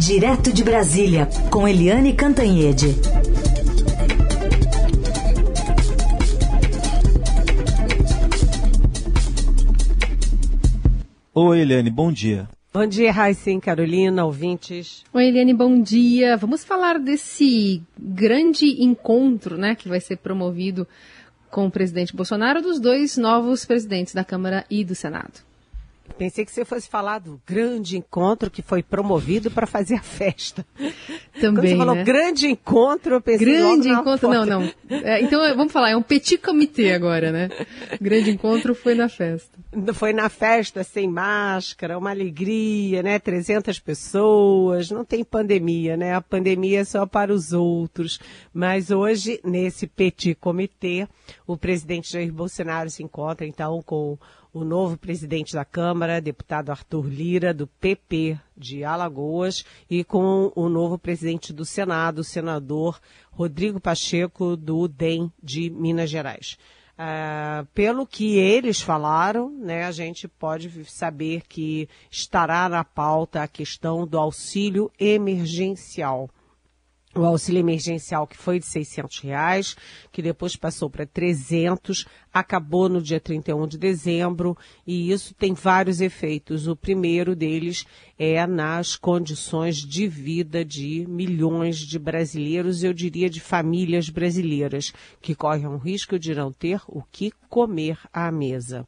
Direto de Brasília, com Eliane Cantanhede. Oi, Eliane, bom dia. Bom dia, Raíssen, Carolina, ouvintes. Oi, Eliane, bom dia. Vamos falar desse grande encontro, né, que vai ser promovido com o presidente Bolsonaro, dos dois novos presidentes da Câmara e do Senado. Pensei que você fosse falar do grande encontro que foi promovido para fazer a festa. Também. Quando você falou né? grande encontro, eu pensei Grande encontro, foto. não, não. É, então vamos falar, é um petit comité agora, né? Grande encontro foi na festa. Foi na festa, sem máscara, uma alegria, né? 300 pessoas, não tem pandemia, né? A pandemia é só para os outros. Mas hoje, nesse petit comitê, o presidente Jair Bolsonaro se encontra, então, com o novo presidente da Câmara, deputado Arthur Lira, do PP de Alagoas, e com o novo presidente do Senado, senador Rodrigo Pacheco, do DEM de Minas Gerais. Uh, pelo que eles falaram, né, a gente pode saber que estará na pauta a questão do auxílio emergencial o auxílio emergencial que foi de 600 reais, que depois passou para 300, acabou no dia 31 de dezembro e isso tem vários efeitos. O primeiro deles é nas condições de vida de milhões de brasileiros, eu diria de famílias brasileiras, que correm o risco de não ter o que comer à mesa.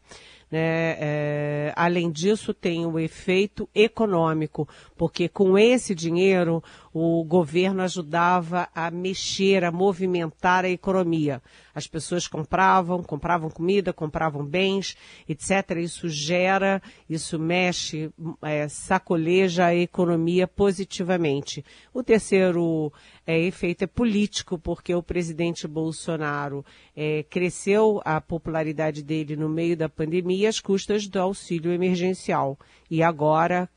Né? É, além disso, tem o efeito econômico, porque com esse dinheiro o governo ajudava a mexer, a movimentar a economia. As pessoas compravam, compravam comida, compravam bens, etc. Isso gera, isso mexe, é, sacoleja a economia positivamente. O terceiro é, efeito é político, porque o presidente Bolsonaro é, cresceu a popularidade dele no meio da pandemia às custas do auxílio emergencial. E agora,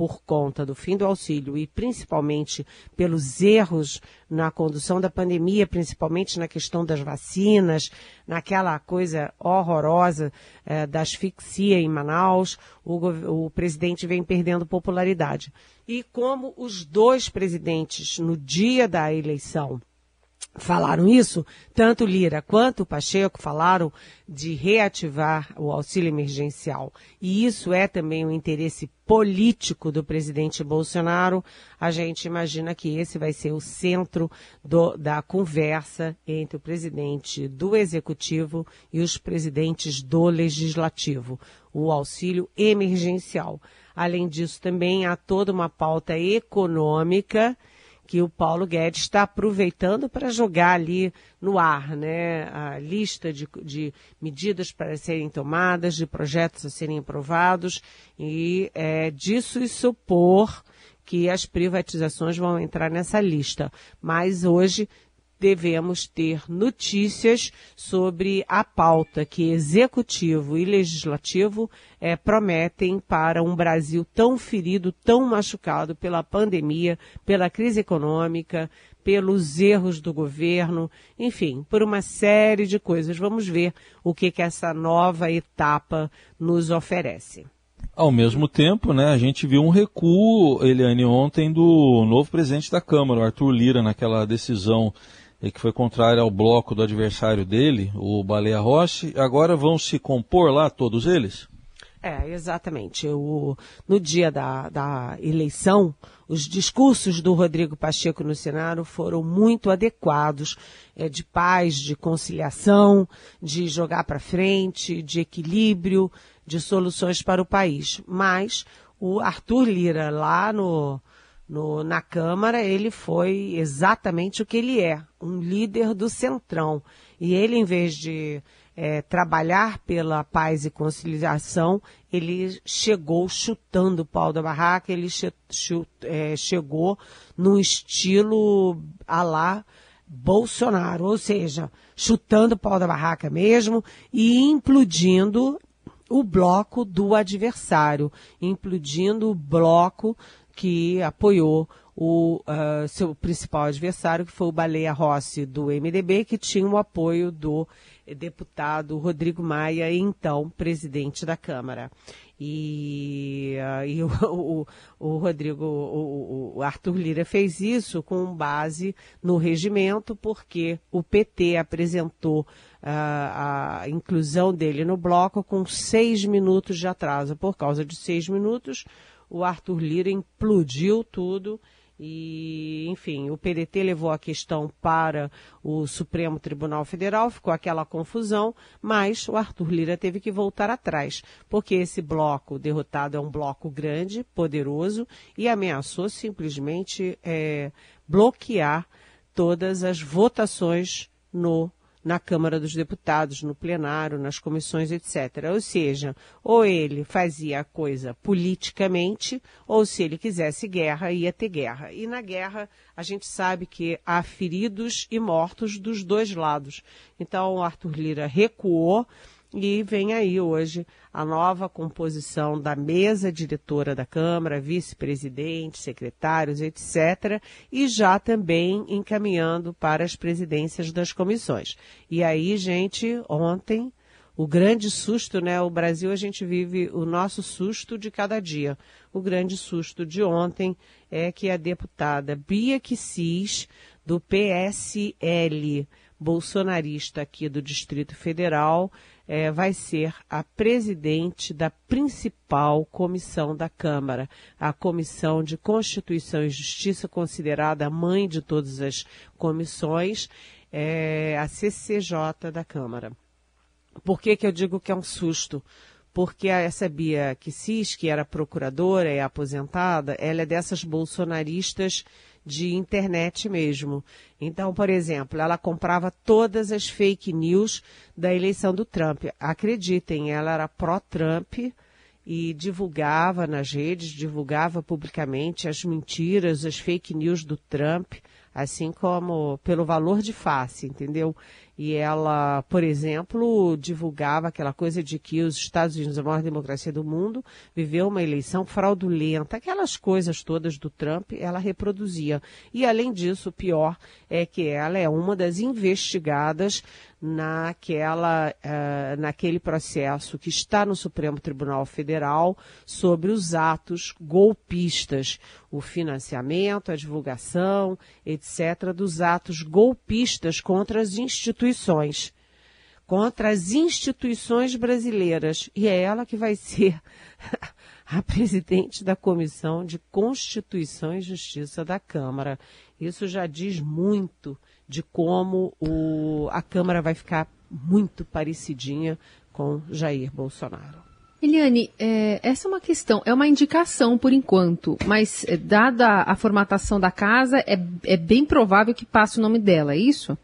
por conta do fim do auxílio e principalmente pelos erros na condução da pandemia, principalmente na questão das vacinas, naquela coisa horrorosa eh, da asfixia em Manaus, o, o presidente vem perdendo popularidade. E como os dois presidentes, no dia da eleição, falaram isso, tanto Lira quanto Pacheco falaram de reativar o auxílio emergencial. E isso é também um interesse político do presidente Bolsonaro. A gente imagina que esse vai ser o centro do, da conversa entre o presidente do executivo e os presidentes do legislativo, o auxílio emergencial. Além disso, também há toda uma pauta econômica que o Paulo Guedes está aproveitando para jogar ali no ar, né? A lista de, de, medidas para serem tomadas, de projetos a serem aprovados, e é, disso e supor que as privatizações vão entrar nessa lista. Mas hoje devemos ter notícias sobre a pauta que executivo e legislativo é, prometem para um Brasil tão ferido, tão machucado pela pandemia, pela crise econômica, pelos erros do governo, enfim, por uma série de coisas. Vamos ver o que, que essa nova etapa nos oferece. Ao mesmo tempo, né, a gente viu um recuo, Eliane, ontem do novo presidente da Câmara, Arthur Lira, naquela decisão e que foi contrária ao bloco do adversário dele, o Baleia Rossi. Agora vão se compor lá todos eles? É, exatamente. O, no dia da, da eleição, os discursos do Rodrigo Pacheco no Senado foram muito adequados, é, de paz, de conciliação, de jogar para frente, de equilíbrio, de soluções para o país. Mas o Arthur Lira, lá no, no, na Câmara, ele foi exatamente o que ele é, um líder do Centrão. E ele, em vez de é, trabalhar pela paz e conciliação, ele chegou chutando o pau da barraca, ele che, é, chegou num estilo a lá Bolsonaro, ou seja, chutando o pau da barraca mesmo e implodindo o bloco do adversário, implodindo o bloco que apoiou o uh, seu principal adversário, que foi o Baleia Rossi do MDB, que tinha o apoio do deputado Rodrigo Maia, então presidente da Câmara. E, uh, e o, o, o, Rodrigo, o, o, Arthur Lira fez isso com base no regimento, porque o PT apresentou uh, a inclusão dele no bloco com seis minutos de atraso. Por causa de seis minutos, o Arthur Lira implodiu tudo e, enfim, o PDT levou a questão para o Supremo Tribunal Federal, ficou aquela confusão, mas o Arthur Lira teve que voltar atrás, porque esse bloco derrotado é um bloco grande, poderoso, e ameaçou simplesmente é, bloquear todas as votações no na Câmara dos Deputados, no plenário, nas comissões, etc. Ou seja, ou ele fazia a coisa politicamente, ou se ele quisesse guerra, ia ter guerra. E na guerra, a gente sabe que há feridos e mortos dos dois lados. Então, Arthur Lira recuou e vem aí hoje a nova composição da mesa diretora da Câmara, vice-presidente, secretários, etc., e já também encaminhando para as presidências das comissões. E aí, gente, ontem, o grande susto, né? O Brasil, a gente vive o nosso susto de cada dia. O grande susto de ontem é que a deputada Bia Kicis, do PSL, bolsonarista aqui do Distrito Federal, é, vai ser a presidente da principal comissão da Câmara, a Comissão de Constituição e Justiça, considerada a mãe de todas as comissões, é, a CCJ da Câmara. Por que, que eu digo que é um susto? Porque essa Bia Kicis, que era procuradora e aposentada, ela é dessas bolsonaristas de internet mesmo. Então, por exemplo, ela comprava todas as fake news da eleição do Trump. Acreditem, ela era pró-Trump e divulgava nas redes, divulgava publicamente as mentiras, as fake news do Trump, assim como pelo valor de face, entendeu? E ela, por exemplo, divulgava aquela coisa de que os Estados Unidos, a maior democracia do mundo, viveu uma eleição fraudulenta, aquelas coisas todas do Trump, ela reproduzia. E além disso, o pior é que ela é uma das investigadas naquela, uh, naquele processo que está no Supremo Tribunal Federal sobre os atos golpistas, o financiamento, a divulgação, etc., dos atos golpistas contra as instituições, contra as instituições brasileiras. E é ela que vai ser a presidente da Comissão de Constituição e Justiça da Câmara. Isso já diz muito de como o, a Câmara vai ficar muito parecidinha com Jair Bolsonaro. Eliane, é, essa é uma questão, é uma indicação por enquanto, mas é, dada a formatação da casa, é, é bem provável que passe o nome dela, é isso?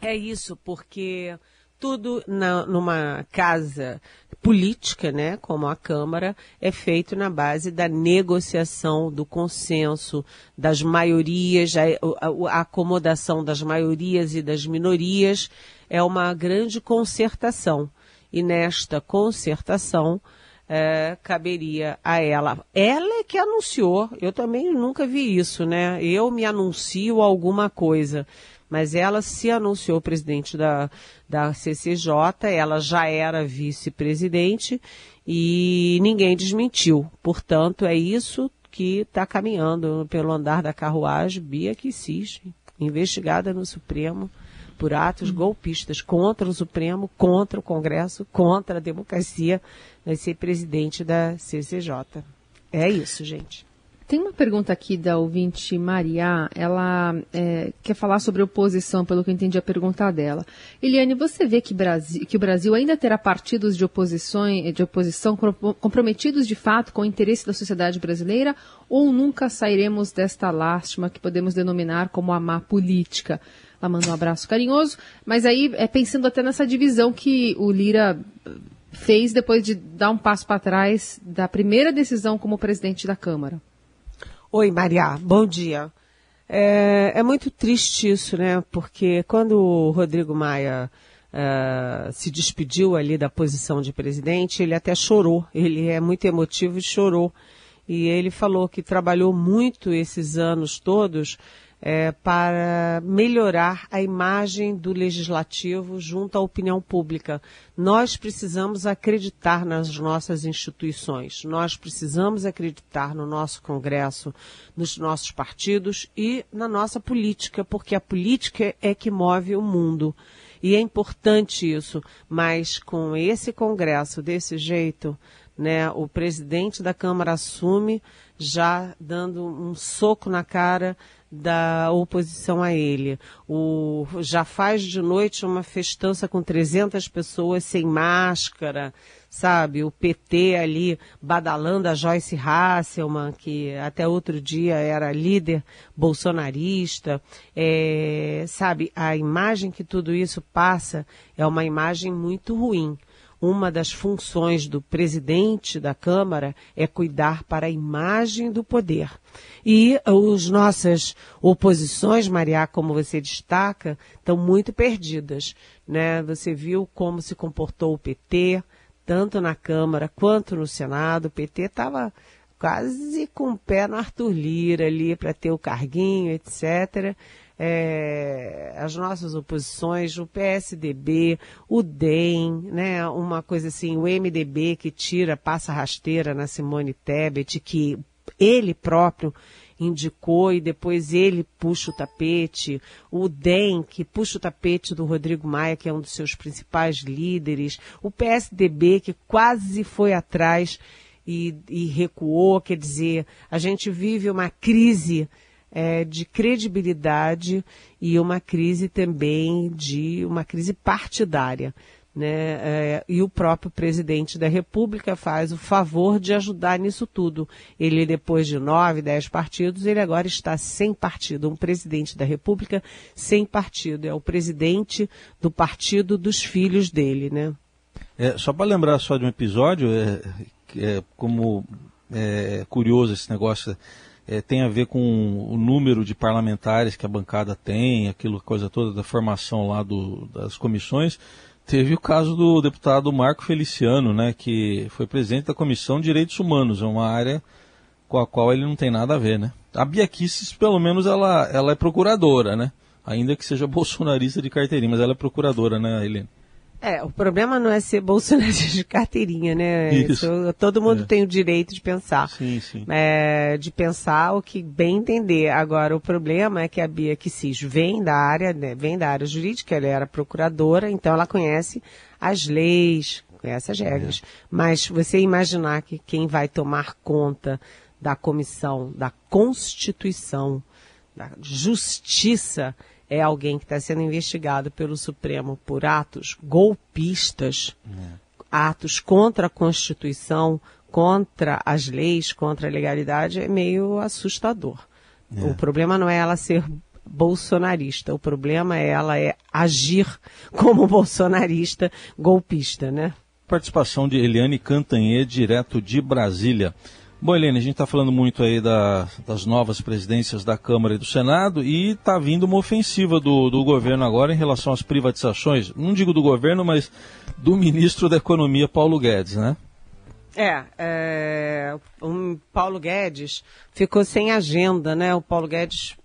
É isso, porque tudo na, numa casa política, né, como a Câmara, é feito na base da negociação, do consenso, das maiorias, a, a, a acomodação das maiorias e das minorias, é uma grande concertação. E nesta concertação, é, caberia a ela. Ela é que anunciou, eu também nunca vi isso, né? Eu me anuncio alguma coisa mas ela se anunciou presidente da, da CCJ, ela já era vice-presidente e ninguém desmentiu. Portanto, é isso que está caminhando pelo andar da carruagem, Bia Kicis, investigada no Supremo por atos golpistas contra o Supremo, contra o Congresso, contra a democracia, vai ser presidente da CCJ. É isso, gente. Tem uma pergunta aqui da ouvinte Maria, ela é, quer falar sobre oposição, pelo que eu entendi a pergunta dela. Eliane, você vê que, Brasil, que o Brasil ainda terá partidos de, oposição, de oposição comprometidos de fato com o interesse da sociedade brasileira ou nunca sairemos desta lástima que podemos denominar como a má política? Ela manda um abraço carinhoso, mas aí é pensando até nessa divisão que o Lira fez depois de dar um passo para trás da primeira decisão como presidente da Câmara. Oi, Maria, bom dia. É, é, muito triste isso, né? Porque quando o Rodrigo Maia uh, se despediu ali da posição de presidente, ele até chorou. Ele é muito emotivo e chorou. E ele falou que trabalhou muito esses anos todos é, para melhorar a imagem do legislativo junto à opinião pública. Nós precisamos acreditar nas nossas instituições, nós precisamos acreditar no nosso Congresso, nos nossos partidos e na nossa política, porque a política é que move o mundo. E é importante isso, mas com esse Congresso desse jeito, né, o presidente da Câmara assume já dando um soco na cara da oposição a ele. O, já faz de noite uma festança com 300 pessoas sem máscara, sabe? O PT ali badalando a Joyce Hasselman, que até outro dia era líder bolsonarista. É, sabe, a imagem que tudo isso passa é uma imagem muito ruim uma das funções do presidente da Câmara é cuidar para a imagem do poder. E as nossas oposições, Maria, como você destaca, estão muito perdidas. Né? Você viu como se comportou o PT, tanto na Câmara quanto no Senado. O PT estava quase com o pé no Arthur Lira ali para ter o carguinho, etc. É, as nossas oposições, o PSDB, o DEM, né, uma coisa assim, o MDB que tira, passa rasteira na Simone Tebet, que ele próprio indicou e depois ele puxa o tapete, o DEM, que puxa o tapete do Rodrigo Maia, que é um dos seus principais líderes, o PSDB, que quase foi atrás e, e recuou, quer dizer, a gente vive uma crise é, de credibilidade e uma crise também de uma crise partidária. Né? É, e o próprio presidente da República faz o favor de ajudar nisso tudo. Ele, depois de nove, dez partidos, ele agora está sem partido. Um presidente da República sem partido. É o presidente do partido dos filhos dele, né? É, só para lembrar só de um episódio, é, é como é curioso esse negócio é, tem a ver com o número de parlamentares que a bancada tem, aquilo coisa toda da formação lá do, das comissões. Teve o caso do deputado Marco Feliciano, né, que foi presidente da Comissão de Direitos Humanos, é uma área com a qual ele não tem nada a ver, né? A Bia Kicis, pelo menos, ela, ela é procuradora, né? Ainda que seja bolsonarista de carteirinha, mas ela é procuradora, né, Helene? É, o problema não é ser bolsonarista de carteirinha, né? Isso. Todo mundo é. tem o direito de pensar. Sim, sim. É, de pensar o que bem entender. Agora, o problema é que a Bia Kicis vem da área, né, vem da área jurídica, ela era procuradora, então ela conhece as leis, conhece as regras. É. Mas você imaginar que quem vai tomar conta da comissão, da Constituição, da Justiça, é alguém que está sendo investigado pelo Supremo por atos golpistas, é. atos contra a Constituição, contra as leis, contra a legalidade, é meio assustador. É. O problema não é ela ser bolsonarista, o problema é ela é agir como bolsonarista golpista, né? Participação de Eliane Cantanhê, direto de Brasília. Bom, Helene, a gente está falando muito aí da, das novas presidências da Câmara e do Senado e está vindo uma ofensiva do, do governo agora em relação às privatizações, não digo do governo, mas do ministro da Economia, Paulo Guedes, né? É, é o Paulo Guedes ficou sem agenda, né? O Paulo Guedes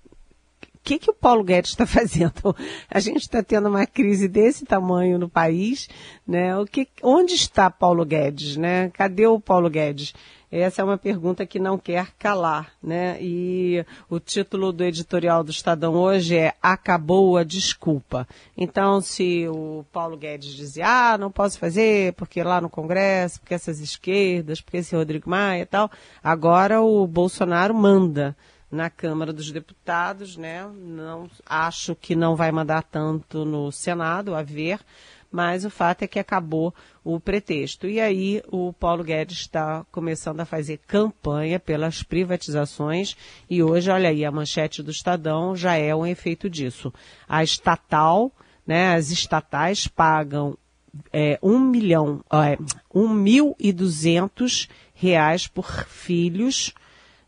o que, que o Paulo Guedes está fazendo? A gente está tendo uma crise desse tamanho no país, né? O que, onde está Paulo Guedes, né? Cadê o Paulo Guedes? Essa é uma pergunta que não quer calar, né? E o título do editorial do Estadão hoje é Acabou a Desculpa. Então, se o Paulo Guedes dizia, ah, não posso fazer porque lá no Congresso, porque essas esquerdas, porque esse Rodrigo Maia e tal, agora o Bolsonaro manda na Câmara dos Deputados, né? Não acho que não vai mandar tanto no Senado, a ver, mas o fato é que acabou o pretexto. E aí o Paulo Guedes está começando a fazer campanha pelas privatizações e hoje, olha aí, a manchete do Estadão já é um efeito disso. A estatal, né, as estatais pagam é, um milhão, é, um mil e duzentos reais por filhos,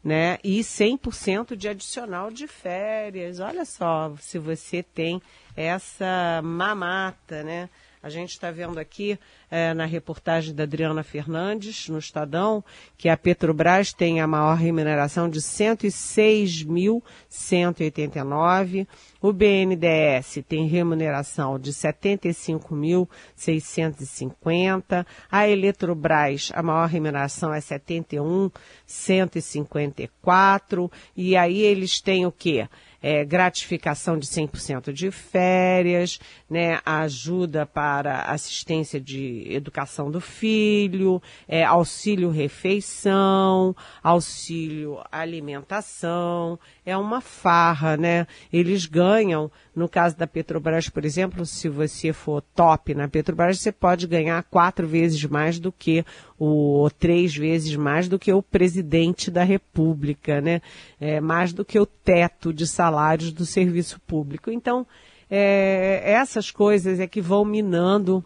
né, e 100% de adicional de férias. Olha só, se você tem essa mamata, né, A gente está vendo aqui é, na reportagem da Adriana Fernandes, no Estadão, que a Petrobras tem a maior remuneração de 106.189. O BNDES tem remuneração de 75.650. A Eletrobras, a maior remuneração é 71.154. E aí eles têm o quê? É, gratificação de 100% de férias, né, ajuda para assistência de educação do filho, é, auxílio refeição, auxílio alimentação, é uma farra, né? Eles ganham, no caso da Petrobras, por exemplo, se você for top na Petrobras, você pode ganhar quatro vezes mais do que o três vezes mais do que o presidente da República, né? É, mais do que o teto de salários do serviço público. Então, é, essas coisas é que vão minando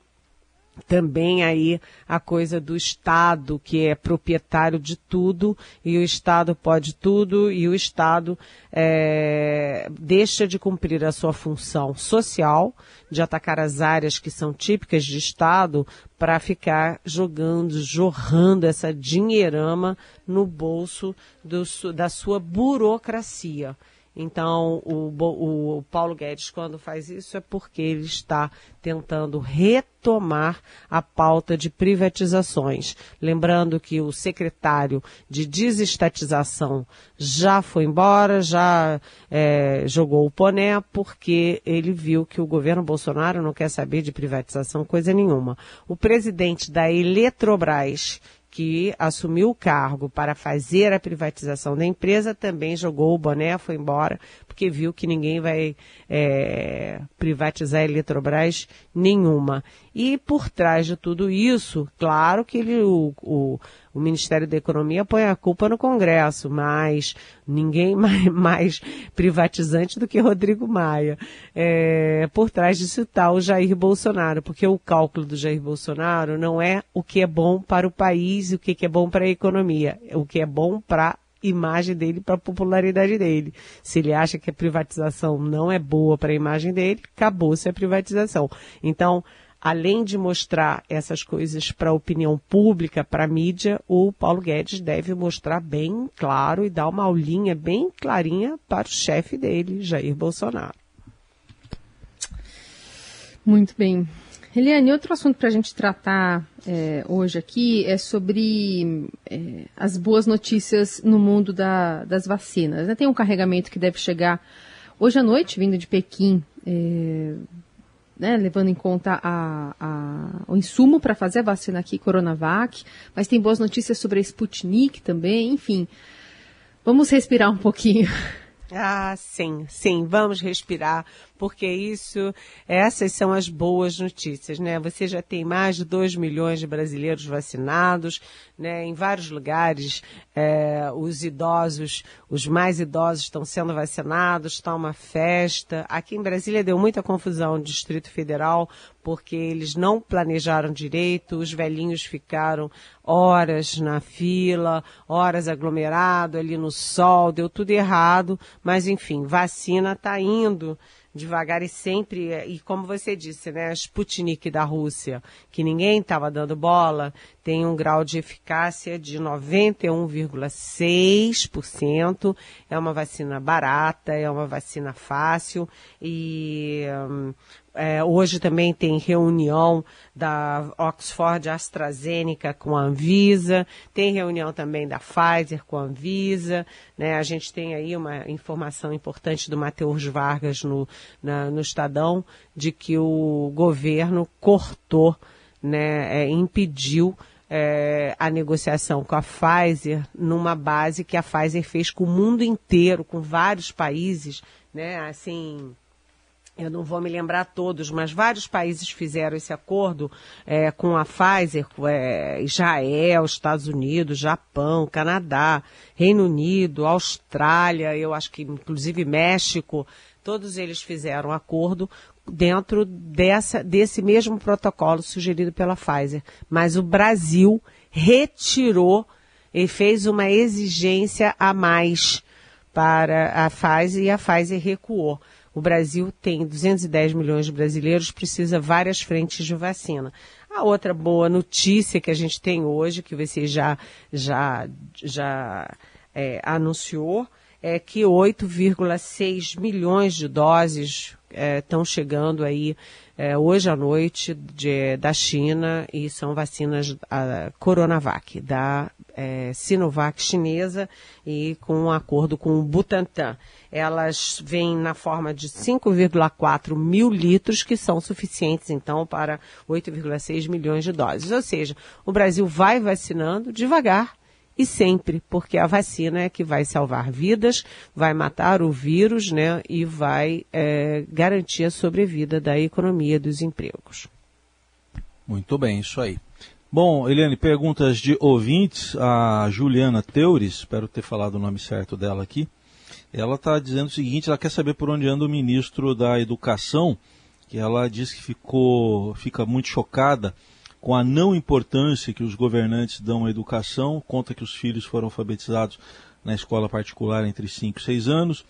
também aí a coisa do Estado, que é proprietário de tudo, e o Estado pode tudo, e o Estado é, deixa de cumprir a sua função social, de atacar as áreas que são típicas de Estado, para ficar jogando, jorrando essa dinheirama no bolso do, da sua burocracia. Então, o, o, Paulo Guedes, quando faz isso, é porque ele está tentando retomar a pauta de privatizações. Lembrando que o secretário de desestatização já foi embora, já é, jogou o poné, porque ele viu que o governo Bolsonaro não quer saber de privatização coisa nenhuma. O presidente da Eletrobras, que assumiu o cargo para fazer a privatização da empresa também jogou o boné, foi embora, porque viu que ninguém vai é, privatizar a Eletrobras nenhuma. E por trás de tudo isso, claro que ele, o, o, o Ministério da Economia põe a culpa no Congresso, mas ninguém mais, mais privatizante do que Rodrigo Maia. É, por trás disso está o Jair Bolsonaro, porque o cálculo do Jair Bolsonaro não é o que é bom para o país e o que é bom para a economia, é o que é bom para imagem dele, para a popularidade dele. Se ele acha que a privatização não é boa para a imagem dele, acabou-se a privatização. Então, além de mostrar essas coisas para a opinião pública, para a mídia, o Paulo Guedes deve mostrar bem claro e dar uma aulinha bem clarinha para o chefe dele, Jair Bolsonaro. Muito bem. Eliane, outro assunto para a gente tratar é, hoje aqui é sobre é, as boas notícias no mundo da, das vacinas. Tem um carregamento que deve chegar hoje à noite, vindo de Pequim, é, né, levando em conta a, a, o insumo para fazer a vacina aqui, Coronavac, mas tem boas notícias sobre a Sputnik também, enfim. Vamos respirar um pouquinho. Ah, sim, sim, vamos respirar, porque isso, essas são as boas notícias, né? Você já tem mais de 2 milhões de brasileiros vacinados, né? Em vários lugares, é, os idosos, os mais idosos estão sendo vacinados, está uma festa. Aqui em Brasília deu muita confusão no Distrito Federal, porque eles não planejaram direito, os velhinhos ficaram horas na fila, horas aglomerado ali no sol, deu tudo errado, mas enfim, vacina está indo devagar e sempre, e como você disse, né, a Sputnik da Rússia, que ninguém estava dando bola, tem um grau de eficácia de 91,6%. É uma vacina barata, é uma vacina fácil e hum, é, hoje também tem reunião da Oxford AstraZeneca com a Anvisa, tem reunião também da Pfizer com a Anvisa, né? A gente tem aí uma informação importante do Matheus Vargas no, na, no Estadão de que o governo cortou, né, é, impediu é, a negociação com a Pfizer numa base que a Pfizer fez com o mundo inteiro, com vários países, né, assim, eu não vou me lembrar todos, mas vários países fizeram esse acordo é, com a Pfizer, é, Israel, Estados Unidos, Japão, Canadá, Reino Unido, Austrália, eu acho que inclusive México, todos eles fizeram acordo dentro dessa, desse mesmo protocolo sugerido pela Pfizer. Mas o Brasil retirou e fez uma exigência a mais para a Pfizer e a Pfizer recuou. O Brasil tem 210 milhões de brasileiros, precisa várias frentes de vacina. A outra boa notícia que a gente tem hoje, que você já, já, já é, anunciou, é que 8,6 milhões de doses estão é, chegando aí é, hoje à noite de, da China e são vacinas a Coronavac, da é, Sinovac chinesa e com um acordo com o Butantan. Elas vêm na forma de 5,4 mil litros, que são suficientes, então, para 8,6 milhões de doses. Ou seja, o Brasil vai vacinando devagar, e sempre, porque a vacina é que vai salvar vidas, vai matar o vírus, né, e vai é, garantir a sobrevida da economia dos empregos. Muito bem, isso aí. Bom, Eliane, perguntas de ouvintes. A Juliana Teures, espero ter falado o nome certo dela aqui. Ela está dizendo o seguinte: ela quer saber por onde anda o ministro da Educação, que ela diz que ficou, fica muito chocada com a não importância que os governantes dão à educação, conta que os filhos foram alfabetizados na escola particular entre 5 e 6 anos.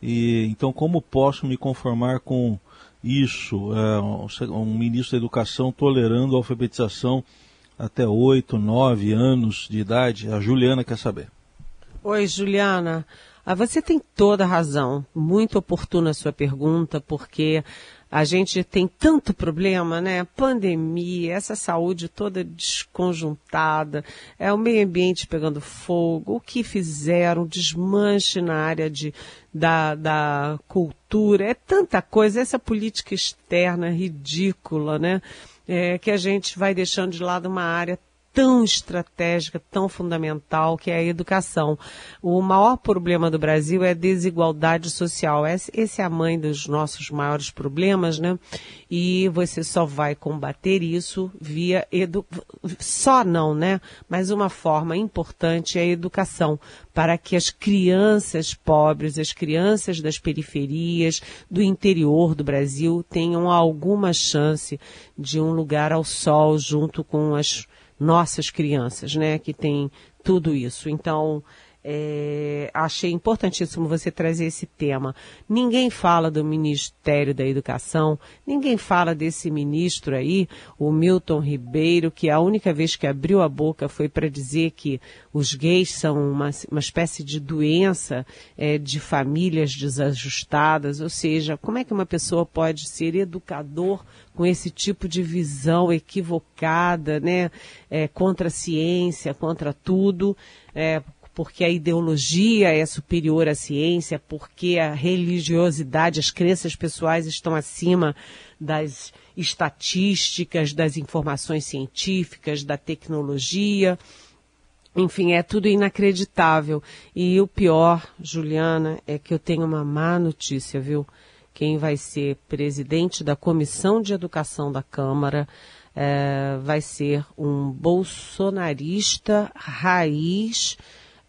E então como posso me conformar com isso? É, um ministro da Educação tolerando a alfabetização até 8, 9 anos de idade? A Juliana quer saber. Oi, Juliana. Ah, você tem toda a razão. Muito oportuna a sua pergunta, porque a gente tem tanto problema, né? Pandemia, essa saúde toda desconjuntada, é o meio ambiente pegando fogo, o que fizeram, desmanche na área de, da, da cultura, é tanta coisa, essa política externa ridícula, né? É, que a gente vai deixando de lado uma área tão estratégica, tão fundamental, que é a educação. O maior problema do Brasil é a desigualdade social. Essa é a mãe dos nossos maiores problemas, né? E você só vai combater isso via edu... só não, né? Mas uma forma importante é a educação para que as crianças pobres, as crianças das periferias, do interior do Brasil tenham alguma chance de um lugar ao sol junto com as nossas crianças, né, que tem tudo isso. Então, é, achei importantíssimo você trazer esse tema. Ninguém fala do Ministério da Educação, ninguém fala desse ministro aí, o Milton Ribeiro, que a única vez que abriu a boca foi para dizer que os gays são uma, uma espécie de doença é, de famílias desajustadas. Ou seja, como é que uma pessoa pode ser educador com esse tipo de visão equivocada, né, é, contra a ciência, contra tudo? É, porque a ideologia é superior à ciência, porque a religiosidade, as crenças pessoais estão acima das estatísticas, das informações científicas, da tecnologia. Enfim, é tudo inacreditável. E o pior, Juliana, é que eu tenho uma má notícia, viu? Quem vai ser presidente da Comissão de Educação da Câmara é, vai ser um bolsonarista raiz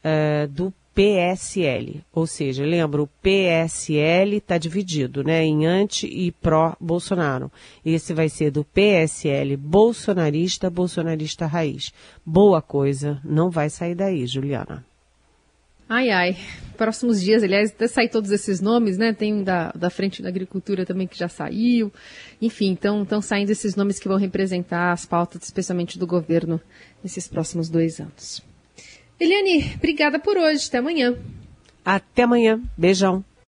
uh, do PSL. Ou seja, lembra, o PSL está dividido né, em anti e pró-Bolsonaro. Esse vai ser do PSL bolsonarista, bolsonarista raiz. Boa coisa, não vai sair daí, Juliana. Ai, ai. Próximos dias, aliás, até sair todos esses nomes, né? Tem um da, da Frente da Agricultura também que já saiu. Enfim, então estão saindo esses nomes que vão representar as pautas, especialmente do governo, nesses próximos dois anos. Eliane, obrigada por hoje. Até amanhã. Até amanhã. Beijão.